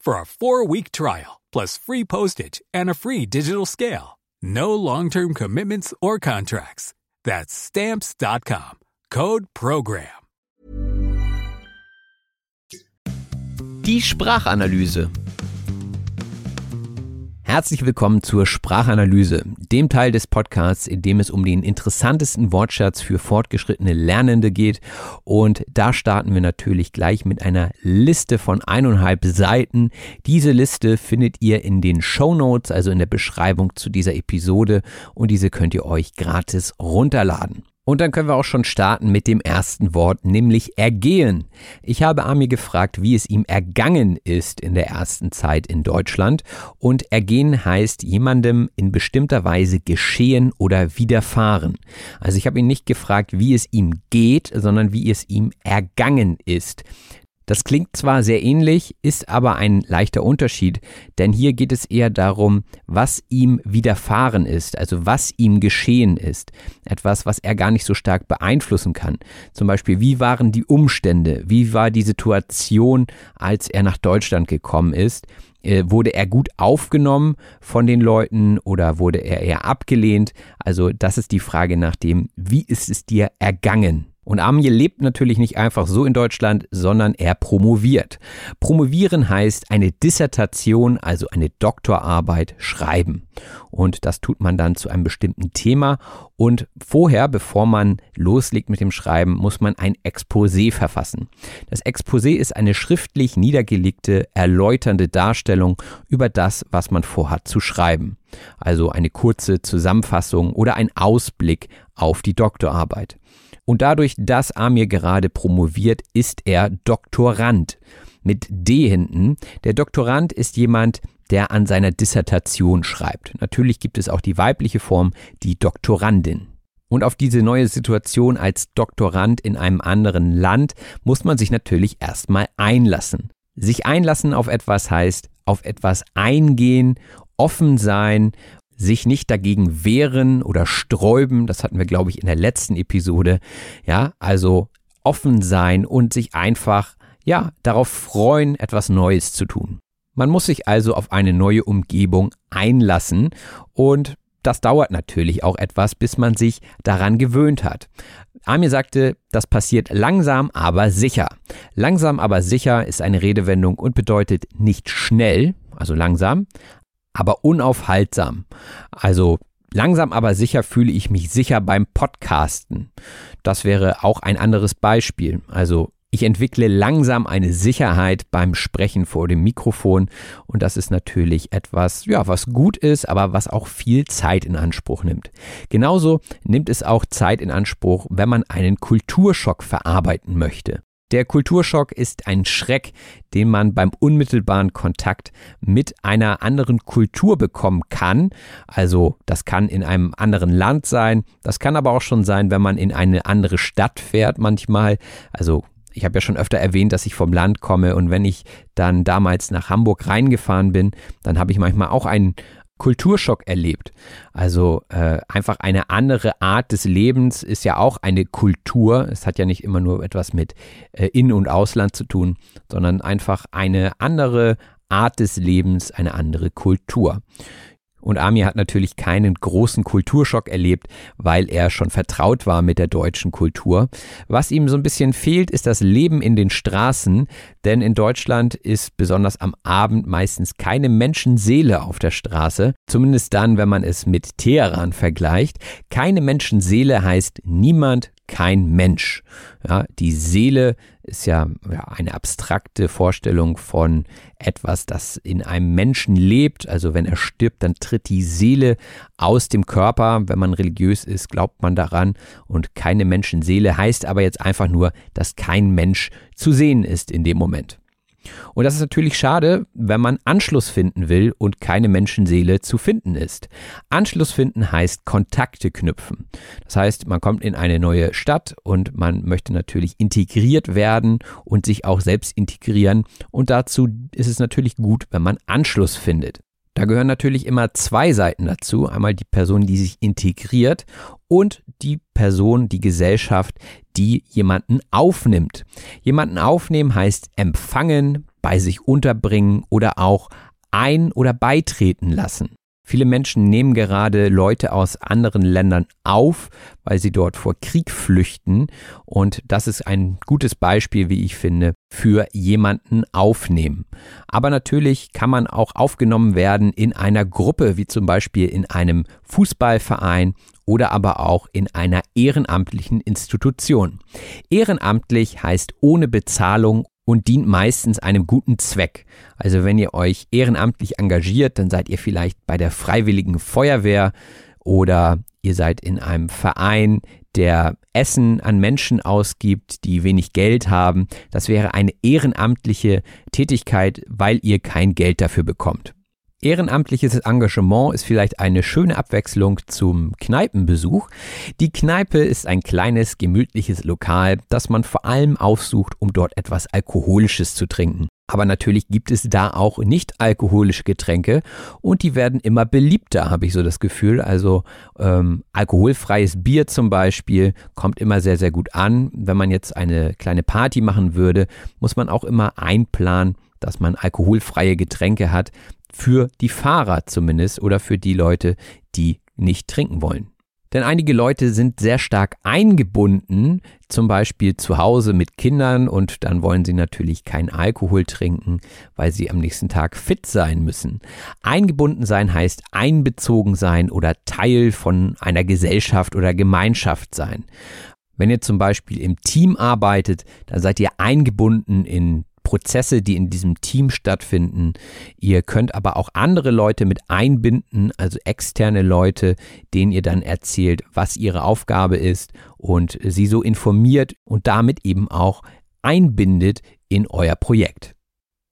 for a four-week trial, plus free postage and a free digital scale. No long-term commitments or contracts. That's Stamps.com. Code PROGRAM. Die Sprachanalyse. Herzlich willkommen zur Sprachanalyse, dem Teil des Podcasts, in dem es um den interessantesten Wortschatz für fortgeschrittene Lernende geht. Und da starten wir natürlich gleich mit einer Liste von eineinhalb Seiten. Diese Liste findet ihr in den Show Notes, also in der Beschreibung zu dieser Episode. Und diese könnt ihr euch gratis runterladen. Und dann können wir auch schon starten mit dem ersten Wort, nämlich ergehen. Ich habe Ami gefragt, wie es ihm ergangen ist in der ersten Zeit in Deutschland. Und ergehen heißt jemandem in bestimmter Weise geschehen oder widerfahren. Also ich habe ihn nicht gefragt, wie es ihm geht, sondern wie es ihm ergangen ist. Das klingt zwar sehr ähnlich, ist aber ein leichter Unterschied, denn hier geht es eher darum, was ihm widerfahren ist, also was ihm geschehen ist. Etwas, was er gar nicht so stark beeinflussen kann. Zum Beispiel, wie waren die Umstände, wie war die Situation, als er nach Deutschland gekommen ist. Äh, wurde er gut aufgenommen von den Leuten oder wurde er eher abgelehnt? Also das ist die Frage nach dem, wie ist es dir ergangen? Und Amje lebt natürlich nicht einfach so in Deutschland, sondern er promoviert. Promovieren heißt eine Dissertation, also eine Doktorarbeit schreiben. Und das tut man dann zu einem bestimmten Thema. Und vorher, bevor man loslegt mit dem Schreiben, muss man ein Exposé verfassen. Das Exposé ist eine schriftlich niedergelegte, erläuternde Darstellung über das, was man vorhat zu schreiben. Also eine kurze Zusammenfassung oder ein Ausblick auf die Doktorarbeit. Und dadurch, dass Amir gerade promoviert, ist er Doktorand mit D hinten. Der Doktorand ist jemand, der an seiner Dissertation schreibt. Natürlich gibt es auch die weibliche Form, die Doktorandin. Und auf diese neue Situation als Doktorand in einem anderen Land muss man sich natürlich erstmal einlassen. Sich einlassen auf etwas heißt auf etwas eingehen, offen sein sich nicht dagegen wehren oder sträuben. Das hatten wir, glaube ich, in der letzten Episode. Ja, also offen sein und sich einfach, ja, darauf freuen, etwas Neues zu tun. Man muss sich also auf eine neue Umgebung einlassen und das dauert natürlich auch etwas, bis man sich daran gewöhnt hat. Amir sagte, das passiert langsam, aber sicher. Langsam, aber sicher ist eine Redewendung und bedeutet nicht schnell, also langsam, aber unaufhaltsam. Also langsam aber sicher fühle ich mich sicher beim Podcasten. Das wäre auch ein anderes Beispiel. Also Ich entwickle langsam eine Sicherheit beim Sprechen vor dem Mikrofon und das ist natürlich etwas, ja, was gut ist, aber was auch viel Zeit in Anspruch nimmt. Genauso nimmt es auch Zeit in Anspruch, wenn man einen Kulturschock verarbeiten möchte. Der Kulturschock ist ein Schreck, den man beim unmittelbaren Kontakt mit einer anderen Kultur bekommen kann. Also das kann in einem anderen Land sein, das kann aber auch schon sein, wenn man in eine andere Stadt fährt manchmal. Also ich habe ja schon öfter erwähnt, dass ich vom Land komme und wenn ich dann damals nach Hamburg reingefahren bin, dann habe ich manchmal auch einen Kulturschock erlebt. Also äh, einfach eine andere Art des Lebens ist ja auch eine Kultur. Es hat ja nicht immer nur etwas mit äh, In- und Ausland zu tun, sondern einfach eine andere Art des Lebens, eine andere Kultur. Und Amir hat natürlich keinen großen Kulturschock erlebt, weil er schon vertraut war mit der deutschen Kultur. Was ihm so ein bisschen fehlt, ist das Leben in den Straßen, denn in Deutschland ist besonders am Abend meistens keine Menschenseele auf der Straße, zumindest dann, wenn man es mit Teheran vergleicht. Keine Menschenseele heißt niemand, kein Mensch. Ja, die Seele ist ja, ja, eine abstrakte Vorstellung von etwas, das in einem Menschen lebt. Also wenn er stirbt, dann tritt die Seele aus dem Körper. Wenn man religiös ist, glaubt man daran. Und keine Menschenseele heißt aber jetzt einfach nur, dass kein Mensch zu sehen ist in dem Moment. Und das ist natürlich schade, wenn man Anschluss finden will und keine Menschenseele zu finden ist. Anschluss finden heißt Kontakte knüpfen. Das heißt, man kommt in eine neue Stadt und man möchte natürlich integriert werden und sich auch selbst integrieren. Und dazu ist es natürlich gut, wenn man Anschluss findet. Da gehören natürlich immer zwei Seiten dazu. Einmal die Person, die sich integriert und die Person, die Gesellschaft, die jemanden aufnimmt. Jemanden aufnehmen heißt empfangen, bei sich unterbringen oder auch ein- oder beitreten lassen. Viele Menschen nehmen gerade Leute aus anderen Ländern auf, weil sie dort vor Krieg flüchten. Und das ist ein gutes Beispiel, wie ich finde, für jemanden aufnehmen. Aber natürlich kann man auch aufgenommen werden in einer Gruppe, wie zum Beispiel in einem Fußballverein oder aber auch in einer ehrenamtlichen Institution. Ehrenamtlich heißt ohne Bezahlung und dient meistens einem guten Zweck. Also wenn ihr euch ehrenamtlich engagiert, dann seid ihr vielleicht bei der Freiwilligen Feuerwehr oder ihr seid in einem Verein, der Essen an Menschen ausgibt, die wenig Geld haben. Das wäre eine ehrenamtliche Tätigkeit, weil ihr kein Geld dafür bekommt. Ehrenamtliches Engagement ist vielleicht eine schöne Abwechslung zum Kneipenbesuch. Die Kneipe ist ein kleines, gemütliches Lokal, das man vor allem aufsucht, um dort etwas Alkoholisches zu trinken. Aber natürlich gibt es da auch nicht alkoholische Getränke und die werden immer beliebter, habe ich so das Gefühl. Also ähm, alkoholfreies Bier zum Beispiel kommt immer sehr, sehr gut an. Wenn man jetzt eine kleine Party machen würde, muss man auch immer einplanen, dass man alkoholfreie Getränke hat, für die Fahrer zumindest oder für die Leute, die nicht trinken wollen. Denn einige Leute sind sehr stark eingebunden, zum Beispiel zu Hause mit Kindern und dann wollen sie natürlich keinen Alkohol trinken, weil sie am nächsten Tag fit sein müssen. Eingebunden sein heißt einbezogen sein oder Teil von einer Gesellschaft oder Gemeinschaft sein. Wenn ihr zum Beispiel im Team arbeitet, dann seid ihr eingebunden in Prozesse, die in diesem Team stattfinden. Ihr könnt aber auch andere Leute mit einbinden, also externe Leute, denen ihr dann erzählt, was ihre Aufgabe ist und sie so informiert und damit eben auch einbindet in euer Projekt.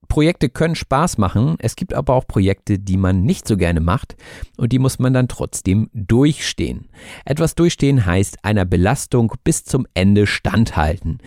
Projekte können Spaß machen, es gibt aber auch Projekte, die man nicht so gerne macht und die muss man dann trotzdem durchstehen. Etwas durchstehen heißt einer Belastung bis zum Ende standhalten.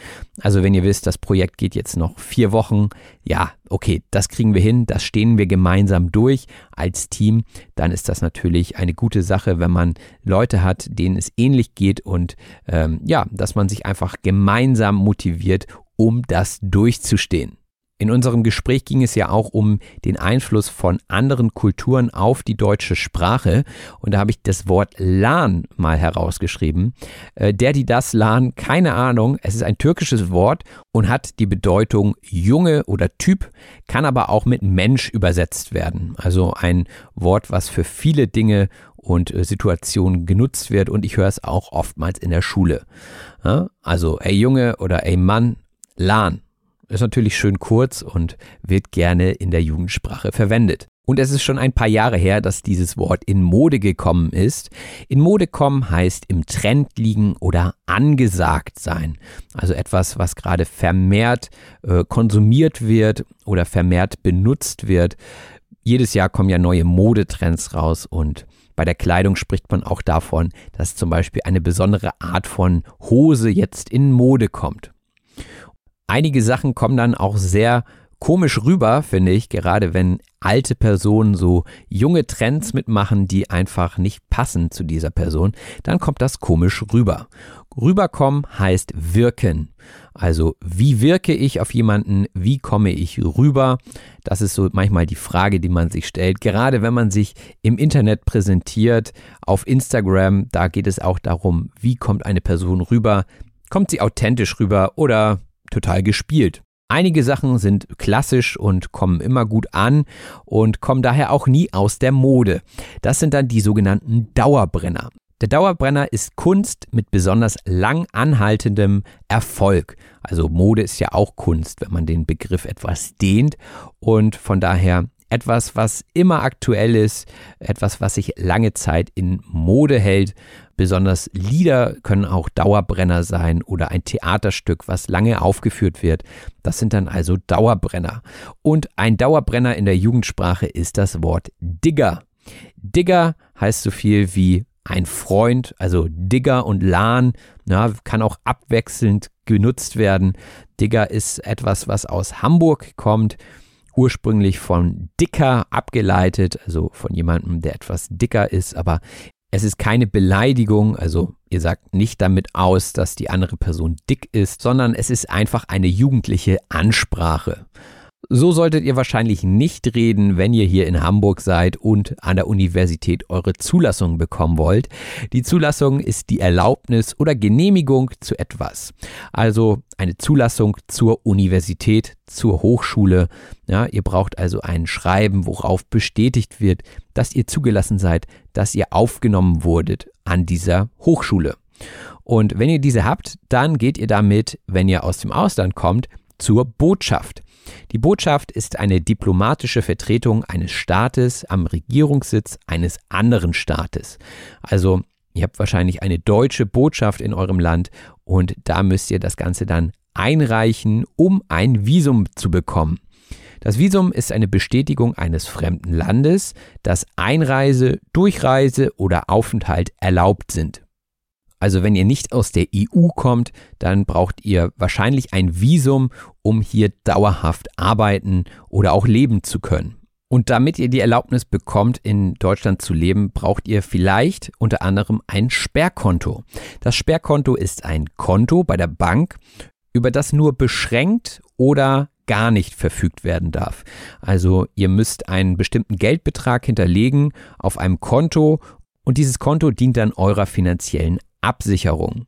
Also wenn ihr wisst, das Projekt geht jetzt noch vier Wochen, ja, okay, das kriegen wir hin, das stehen wir gemeinsam durch als Team, dann ist das natürlich eine gute Sache, wenn man Leute hat, denen es ähnlich geht und ähm, ja, dass man sich einfach gemeinsam motiviert, um das durchzustehen. In unserem Gespräch ging es ja auch um den Einfluss von anderen Kulturen auf die deutsche Sprache und da habe ich das Wort Lan mal herausgeschrieben. Äh, der, die das Lan, keine Ahnung, es ist ein türkisches Wort und hat die Bedeutung Junge oder Typ, kann aber auch mit Mensch übersetzt werden. Also ein Wort, was für viele Dinge und äh, Situationen genutzt wird und ich höre es auch oftmals in der Schule. Also ey Junge oder ey Mann Lahn. Ist natürlich schön kurz und wird gerne in der Jugendsprache verwendet. Und es ist schon ein paar Jahre her, dass dieses Wort in Mode gekommen ist. In Mode kommen heißt im Trend liegen oder angesagt sein. Also etwas, was gerade vermehrt äh, konsumiert wird oder vermehrt benutzt wird. Jedes Jahr kommen ja neue Modetrends raus und bei der Kleidung spricht man auch davon, dass zum Beispiel eine besondere Art von Hose jetzt in Mode kommt. Einige Sachen kommen dann auch sehr komisch rüber, finde ich, gerade wenn alte Personen so junge Trends mitmachen, die einfach nicht passen zu dieser Person, dann kommt das komisch rüber. Rüberkommen heißt wirken. Also wie wirke ich auf jemanden, wie komme ich rüber? Das ist so manchmal die Frage, die man sich stellt. Gerade wenn man sich im Internet präsentiert, auf Instagram, da geht es auch darum, wie kommt eine Person rüber? Kommt sie authentisch rüber oder total gespielt. Einige Sachen sind klassisch und kommen immer gut an und kommen daher auch nie aus der Mode. Das sind dann die sogenannten Dauerbrenner. Der Dauerbrenner ist Kunst mit besonders lang anhaltendem Erfolg. Also Mode ist ja auch Kunst, wenn man den Begriff etwas dehnt und von daher etwas, was immer aktuell ist, etwas, was sich lange Zeit in Mode hält. Besonders Lieder können auch Dauerbrenner sein oder ein Theaterstück, was lange aufgeführt wird. Das sind dann also Dauerbrenner. Und ein Dauerbrenner in der Jugendsprache ist das Wort Digger. Digger heißt so viel wie ein Freund, also Digger und Lahn, ja, kann auch abwechselnd genutzt werden. Digger ist etwas, was aus Hamburg kommt ursprünglich von dicker abgeleitet, also von jemandem, der etwas dicker ist, aber es ist keine Beleidigung, also ihr sagt nicht damit aus, dass die andere Person dick ist, sondern es ist einfach eine jugendliche Ansprache. So solltet ihr wahrscheinlich nicht reden, wenn ihr hier in Hamburg seid und an der Universität eure Zulassung bekommen wollt. Die Zulassung ist die Erlaubnis oder Genehmigung zu etwas. Also eine Zulassung zur Universität, zur Hochschule. Ja, ihr braucht also ein Schreiben, worauf bestätigt wird, dass ihr zugelassen seid, dass ihr aufgenommen wurdet an dieser Hochschule. Und wenn ihr diese habt, dann geht ihr damit, wenn ihr aus dem Ausland kommt, zur Botschaft. Die Botschaft ist eine diplomatische Vertretung eines Staates am Regierungssitz eines anderen Staates. Also ihr habt wahrscheinlich eine deutsche Botschaft in eurem Land und da müsst ihr das Ganze dann einreichen, um ein Visum zu bekommen. Das Visum ist eine Bestätigung eines fremden Landes, dass Einreise, Durchreise oder Aufenthalt erlaubt sind. Also wenn ihr nicht aus der EU kommt, dann braucht ihr wahrscheinlich ein Visum, um hier dauerhaft arbeiten oder auch leben zu können. Und damit ihr die Erlaubnis bekommt, in Deutschland zu leben, braucht ihr vielleicht unter anderem ein Sperrkonto. Das Sperrkonto ist ein Konto bei der Bank, über das nur beschränkt oder gar nicht verfügt werden darf. Also ihr müsst einen bestimmten Geldbetrag hinterlegen auf einem Konto und dieses Konto dient dann eurer finanziellen Absicherung.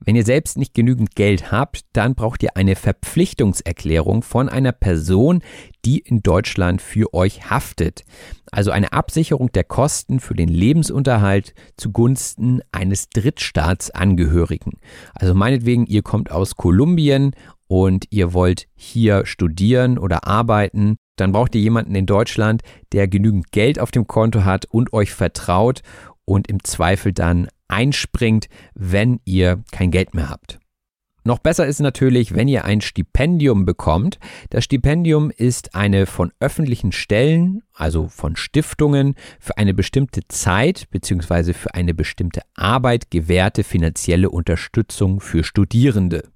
Wenn ihr selbst nicht genügend Geld habt, dann braucht ihr eine Verpflichtungserklärung von einer Person, die in Deutschland für euch haftet. Also eine Absicherung der Kosten für den Lebensunterhalt zugunsten eines Drittstaatsangehörigen. Also meinetwegen, ihr kommt aus Kolumbien und ihr wollt hier studieren oder arbeiten, dann braucht ihr jemanden in Deutschland, der genügend Geld auf dem Konto hat und euch vertraut und im Zweifel dann einspringt, wenn ihr kein Geld mehr habt. Noch besser ist natürlich, wenn ihr ein Stipendium bekommt. Das Stipendium ist eine von öffentlichen Stellen, also von Stiftungen, für eine bestimmte Zeit bzw. für eine bestimmte Arbeit gewährte finanzielle Unterstützung für Studierende.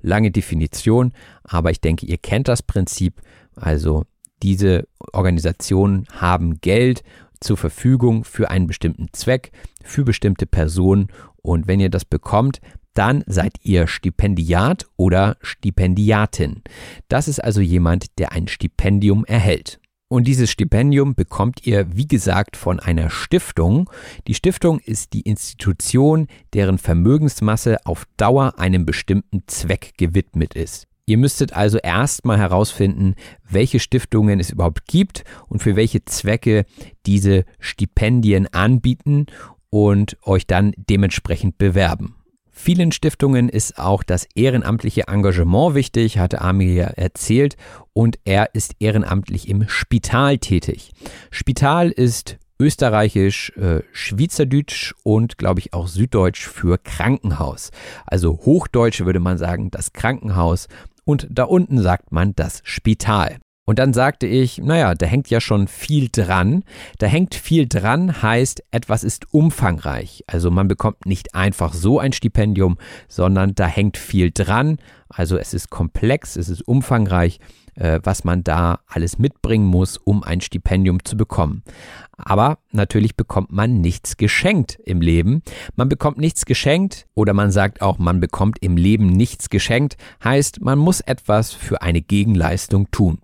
Lange Definition, aber ich denke, ihr kennt das Prinzip. Also diese Organisationen haben Geld zur Verfügung für einen bestimmten Zweck, für bestimmte Personen und wenn ihr das bekommt, dann seid ihr Stipendiat oder Stipendiatin. Das ist also jemand, der ein Stipendium erhält. Und dieses Stipendium bekommt ihr, wie gesagt, von einer Stiftung. Die Stiftung ist die Institution, deren Vermögensmasse auf Dauer einem bestimmten Zweck gewidmet ist. Ihr müsstet also erstmal herausfinden, welche Stiftungen es überhaupt gibt und für welche Zwecke diese Stipendien anbieten und euch dann dementsprechend bewerben. Vielen Stiftungen ist auch das ehrenamtliche Engagement wichtig, hatte Amir erzählt, und er ist ehrenamtlich im Spital tätig. Spital ist österreichisch, äh, schweizerdeutsch und glaube ich auch süddeutsch für Krankenhaus. Also hochdeutsch würde man sagen das Krankenhaus und da unten sagt man das Spital. Und dann sagte ich, naja, da hängt ja schon viel dran. Da hängt viel dran heißt, etwas ist umfangreich. Also man bekommt nicht einfach so ein Stipendium, sondern da hängt viel dran. Also es ist komplex, es ist umfangreich äh, was man da alles mitbringen muss, um ein Stipendium zu bekommen. Aber natürlich bekommt man nichts geschenkt im Leben. Man bekommt nichts geschenkt oder man sagt auch, man bekommt im Leben nichts geschenkt, heißt, man muss etwas für eine Gegenleistung tun.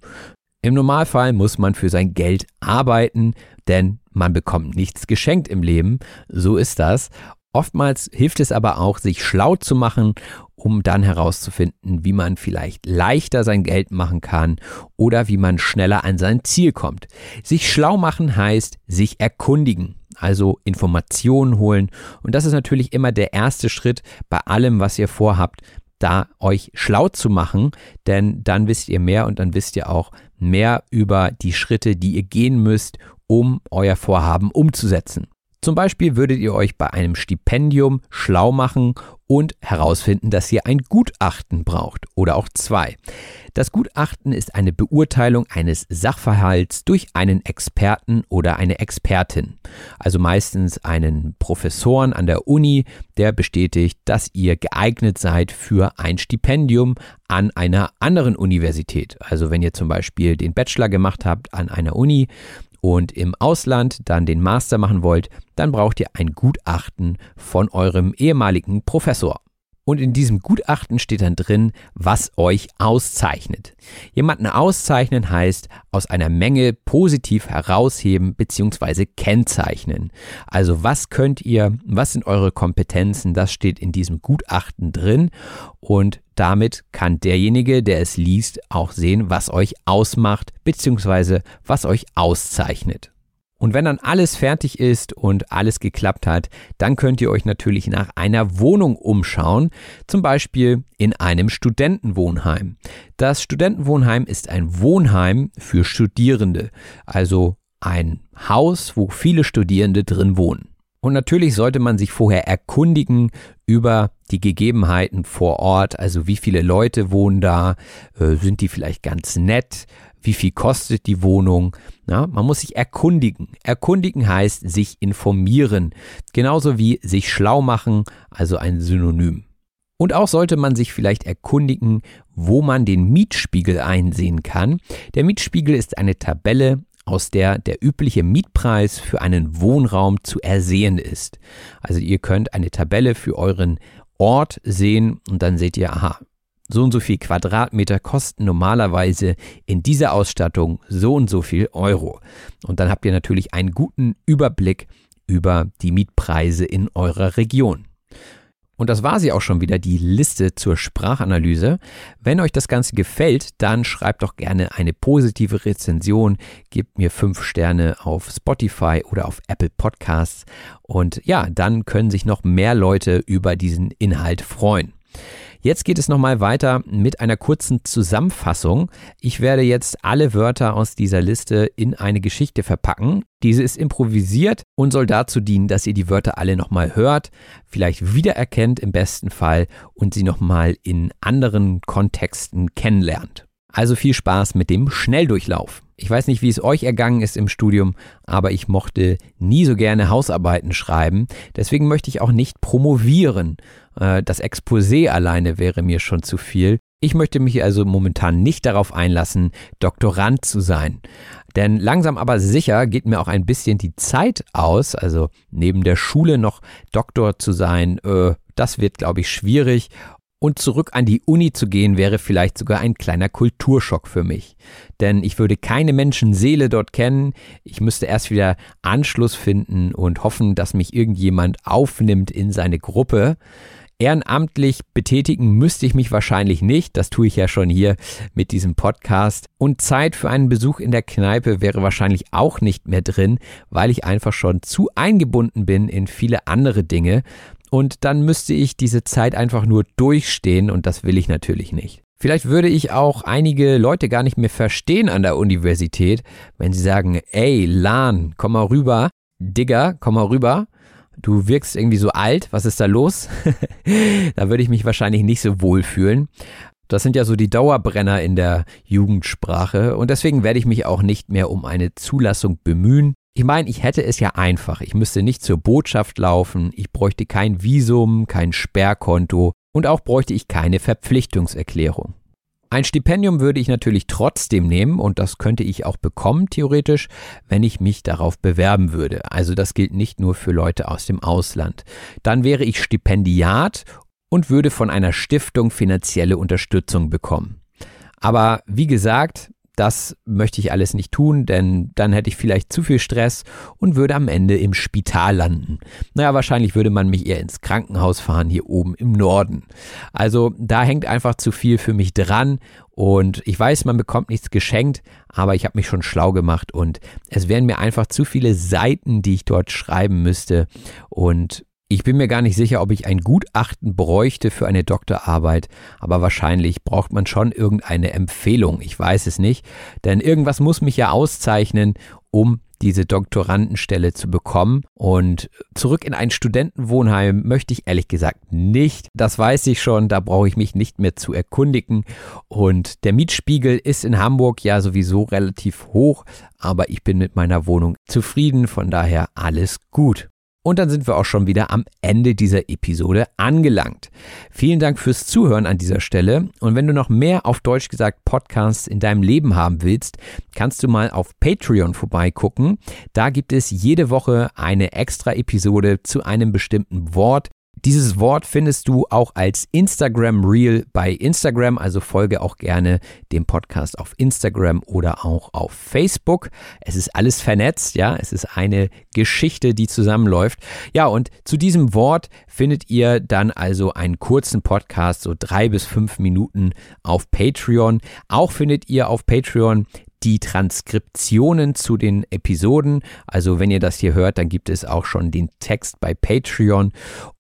Im Normalfall muss man für sein Geld arbeiten, denn man bekommt nichts geschenkt im Leben. So ist das. Oftmals hilft es aber auch, sich schlau zu machen, um dann herauszufinden, wie man vielleicht leichter sein Geld machen kann oder wie man schneller an sein Ziel kommt. Sich schlau machen heißt sich erkundigen, also Informationen holen. Und das ist natürlich immer der erste Schritt bei allem, was ihr vorhabt, da euch schlau zu machen, denn dann wisst ihr mehr und dann wisst ihr auch mehr über die Schritte, die ihr gehen müsst, um euer Vorhaben umzusetzen. Zum Beispiel würdet ihr euch bei einem Stipendium schlau machen und herausfinden, dass ihr ein Gutachten braucht oder auch zwei. Das Gutachten ist eine Beurteilung eines Sachverhalts durch einen Experten oder eine Expertin, also meistens einen Professoren an der Uni, der bestätigt, dass ihr geeignet seid für ein Stipendium an einer anderen Universität. Also wenn ihr zum Beispiel den Bachelor gemacht habt an einer Uni, und im Ausland dann den Master machen wollt, dann braucht ihr ein Gutachten von eurem ehemaligen Professor. Und in diesem Gutachten steht dann drin, was euch auszeichnet. Jemanden auszeichnen heißt aus einer Menge positiv herausheben bzw. kennzeichnen. Also was könnt ihr, was sind eure Kompetenzen, das steht in diesem Gutachten drin und damit kann derjenige, der es liest, auch sehen, was euch ausmacht bzw. was euch auszeichnet. Und wenn dann alles fertig ist und alles geklappt hat, dann könnt ihr euch natürlich nach einer Wohnung umschauen, zum Beispiel in einem Studentenwohnheim. Das Studentenwohnheim ist ein Wohnheim für Studierende, also ein Haus, wo viele Studierende drin wohnen. Und natürlich sollte man sich vorher erkundigen über die Gegebenheiten vor Ort, also wie viele Leute wohnen da, äh, sind die vielleicht ganz nett, wie viel kostet die Wohnung. Ja, man muss sich erkundigen. Erkundigen heißt sich informieren, genauso wie sich schlau machen, also ein Synonym. Und auch sollte man sich vielleicht erkundigen, wo man den Mietspiegel einsehen kann. Der Mietspiegel ist eine Tabelle, aus der der übliche Mietpreis für einen Wohnraum zu ersehen ist. Also ihr könnt eine Tabelle für euren Ort sehen und dann seht ihr, aha, so und so viel Quadratmeter kosten normalerweise in dieser Ausstattung so und so viel Euro. Und dann habt ihr natürlich einen guten Überblick über die Mietpreise in eurer Region. Und das war sie auch schon wieder, die Liste zur Sprachanalyse. Wenn euch das Ganze gefällt, dann schreibt doch gerne eine positive Rezension, gebt mir fünf Sterne auf Spotify oder auf Apple Podcasts. Und ja, dann können sich noch mehr Leute über diesen Inhalt freuen. Jetzt geht es nochmal weiter mit einer kurzen Zusammenfassung. Ich werde jetzt alle Wörter aus dieser Liste in eine Geschichte verpacken. Diese ist improvisiert und soll dazu dienen, dass ihr die Wörter alle nochmal hört, vielleicht wiedererkennt im besten Fall und sie nochmal in anderen Kontexten kennenlernt. Also viel Spaß mit dem Schnelldurchlauf. Ich weiß nicht, wie es euch ergangen ist im Studium, aber ich mochte nie so gerne Hausarbeiten schreiben. Deswegen möchte ich auch nicht promovieren. Äh, das Exposé alleine wäre mir schon zu viel. Ich möchte mich also momentan nicht darauf einlassen, Doktorand zu sein. Denn langsam aber sicher geht mir auch ein bisschen die Zeit aus, also neben der Schule noch Doktor zu sein, äh, das wird, glaube ich, schwierig und zurück an die Uni zu gehen wäre vielleicht sogar ein kleiner Kulturschock für mich. Denn ich würde keine Menschenseele dort kennen. Ich müsste erst wieder Anschluss finden und hoffen, dass mich irgendjemand aufnimmt in seine Gruppe. Ehrenamtlich betätigen müsste ich mich wahrscheinlich nicht, das tue ich ja schon hier mit diesem Podcast. Und Zeit für einen Besuch in der Kneipe wäre wahrscheinlich auch nicht mehr drin, weil ich einfach schon zu eingebunden bin in viele andere Dinge. Und dann müsste ich diese Zeit einfach nur durchstehen und das will ich natürlich nicht. Vielleicht würde ich auch einige Leute gar nicht mehr verstehen an der Universität, wenn sie sagen, ey, Lan, komm mal rüber, Digger, komm mal rüber, du wirkst irgendwie so alt, was ist da los? <laughs> da würde ich mich wahrscheinlich nicht so wohl fühlen. Das sind ja so die Dauerbrenner in der Jugendsprache und deswegen werde ich mich auch nicht mehr um eine Zulassung bemühen. Ich meine, ich hätte es ja einfach. Ich müsste nicht zur Botschaft laufen, ich bräuchte kein Visum, kein Sperrkonto und auch bräuchte ich keine Verpflichtungserklärung. Ein Stipendium würde ich natürlich trotzdem nehmen und das könnte ich auch bekommen, theoretisch, wenn ich mich darauf bewerben würde. Also das gilt nicht nur für Leute aus dem Ausland. Dann wäre ich Stipendiat und würde von einer Stiftung finanzielle Unterstützung bekommen. Aber wie gesagt, das möchte ich alles nicht tun, denn dann hätte ich vielleicht zu viel Stress und würde am Ende im Spital landen. Naja, wahrscheinlich würde man mich eher ins Krankenhaus fahren, hier oben im Norden. Also da hängt einfach zu viel für mich dran und ich weiß, man bekommt nichts geschenkt, aber ich habe mich schon schlau gemacht und es wären mir einfach zu viele Seiten, die ich dort schreiben müsste und ich bin mir gar nicht sicher, ob ich ein Gutachten bräuchte für eine Doktorarbeit, aber wahrscheinlich braucht man schon irgendeine Empfehlung. Ich weiß es nicht, denn irgendwas muss mich ja auszeichnen, um diese Doktorandenstelle zu bekommen. Und zurück in ein Studentenwohnheim möchte ich ehrlich gesagt nicht. Das weiß ich schon, da brauche ich mich nicht mehr zu erkundigen. Und der Mietspiegel ist in Hamburg ja sowieso relativ hoch, aber ich bin mit meiner Wohnung zufrieden, von daher alles gut. Und dann sind wir auch schon wieder am Ende dieser Episode angelangt. Vielen Dank fürs Zuhören an dieser Stelle. Und wenn du noch mehr auf Deutsch gesagt Podcasts in deinem Leben haben willst, kannst du mal auf Patreon vorbeigucken. Da gibt es jede Woche eine extra Episode zu einem bestimmten Wort. Dieses Wort findest du auch als Instagram Reel bei Instagram, also folge auch gerne dem Podcast auf Instagram oder auch auf Facebook. Es ist alles vernetzt, ja, es ist eine Geschichte, die zusammenläuft. Ja, und zu diesem Wort findet ihr dann also einen kurzen Podcast, so drei bis fünf Minuten auf Patreon. Auch findet ihr auf Patreon die Transkriptionen zu den Episoden. Also wenn ihr das hier hört, dann gibt es auch schon den Text bei Patreon.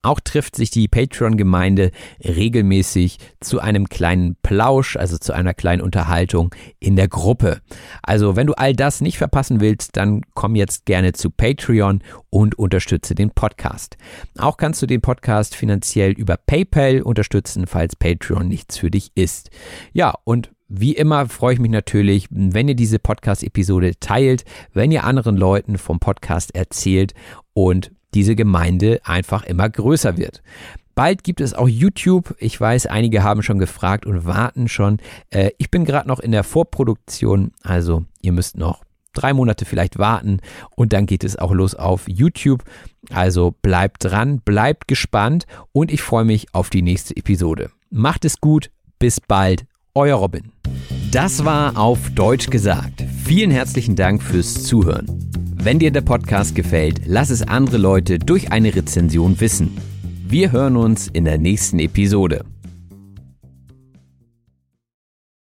Auch trifft sich die Patreon-Gemeinde regelmäßig zu einem kleinen Plausch, also zu einer kleinen Unterhaltung in der Gruppe. Also wenn du all das nicht verpassen willst, dann komm jetzt gerne zu Patreon und unterstütze den Podcast. Auch kannst du den Podcast finanziell über PayPal unterstützen, falls Patreon nichts für dich ist. Ja, und wie immer freue ich mich natürlich, wenn ihr diese Podcast-Episode teilt, wenn ihr anderen Leuten vom Podcast erzählt und diese Gemeinde einfach immer größer wird. Bald gibt es auch YouTube. Ich weiß, einige haben schon gefragt und warten schon. Äh, ich bin gerade noch in der Vorproduktion, also ihr müsst noch drei Monate vielleicht warten und dann geht es auch los auf YouTube. Also bleibt dran, bleibt gespannt und ich freue mich auf die nächste Episode. Macht es gut, bis bald euer Robin. Das war auf Deutsch gesagt. Vielen herzlichen Dank fürs Zuhören. Wenn dir der Podcast gefällt, lass es andere Leute durch eine Rezension wissen. Wir hören uns in der nächsten Episode.